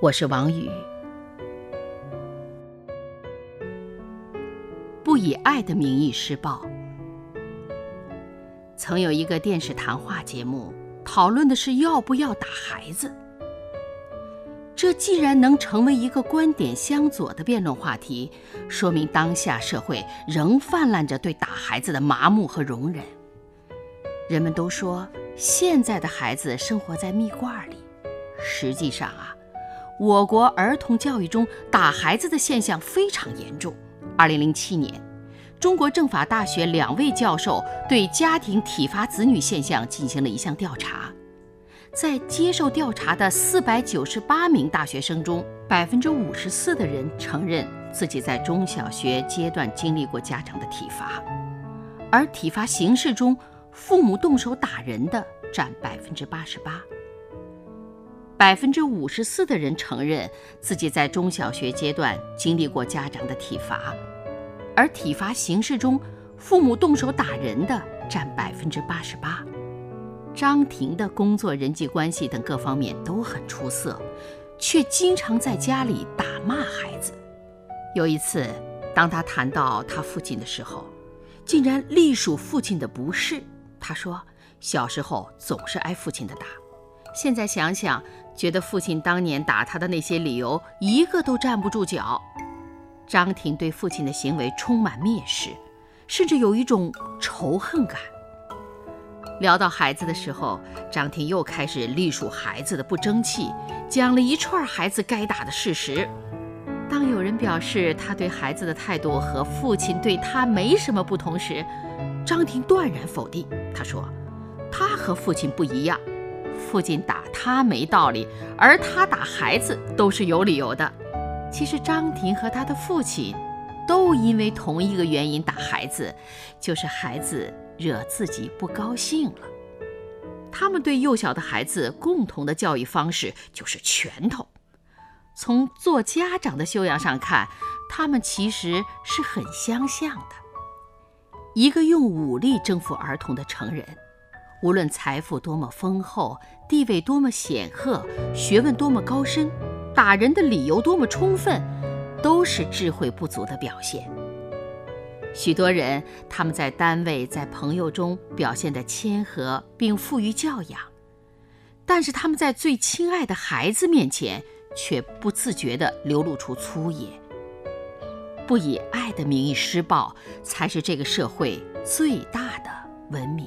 我是王宇。不以爱的名义施暴。曾有一个电视谈话节目，讨论的是要不要打孩子。这既然能成为一个观点相左的辩论话题，说明当下社会仍泛滥着对打孩子的麻木和容忍。人们都说现在的孩子生活在蜜罐里，实际上啊，我国儿童教育中打孩子的现象非常严重。二零零七年，中国政法大学两位教授对家庭体罚子女现象进行了一项调查。在接受调查的四百九十八名大学生中，百分之五十四的人承认自己在中小学阶段经历过家长的体罚，而体罚形式中，父母动手打人的占百分之八十八。百分之五十四的人承认自己在中小学阶段经历过家长的体罚，而体罚形式中，父母动手打人的占百分之八十八。张婷的工作、人际关系等各方面都很出色，却经常在家里打骂孩子。有一次，当他谈到他父亲的时候，竟然隶属父亲的不是。他说：“小时候总是挨父亲的打，现在想想，觉得父亲当年打他的那些理由一个都站不住脚。”张婷对父亲的行为充满蔑视，甚至有一种仇恨感。聊到孩子的时候，张婷又开始隶属孩子的不争气，讲了一串孩子该打的事实。当有人表示他对孩子的态度和父亲对他没什么不同时，张婷断然否定。他说：“他和父亲不一样，父亲打他没道理，而他打孩子都是有理由的。”其实张婷和他的父亲都因为同一个原因打孩子，就是孩子。惹自己不高兴了，他们对幼小的孩子共同的教育方式就是拳头。从做家长的修养上看，他们其实是很相像的。一个用武力征服儿童的成人，无论财富多么丰厚，地位多么显赫，学问多么高深，打人的理由多么充分，都是智慧不足的表现。许多人，他们在单位、在朋友中表现得谦和并富于教养，但是他们在最亲爱的孩子面前，却不自觉地流露出粗野。不以爱的名义施暴，才是这个社会最大的文明。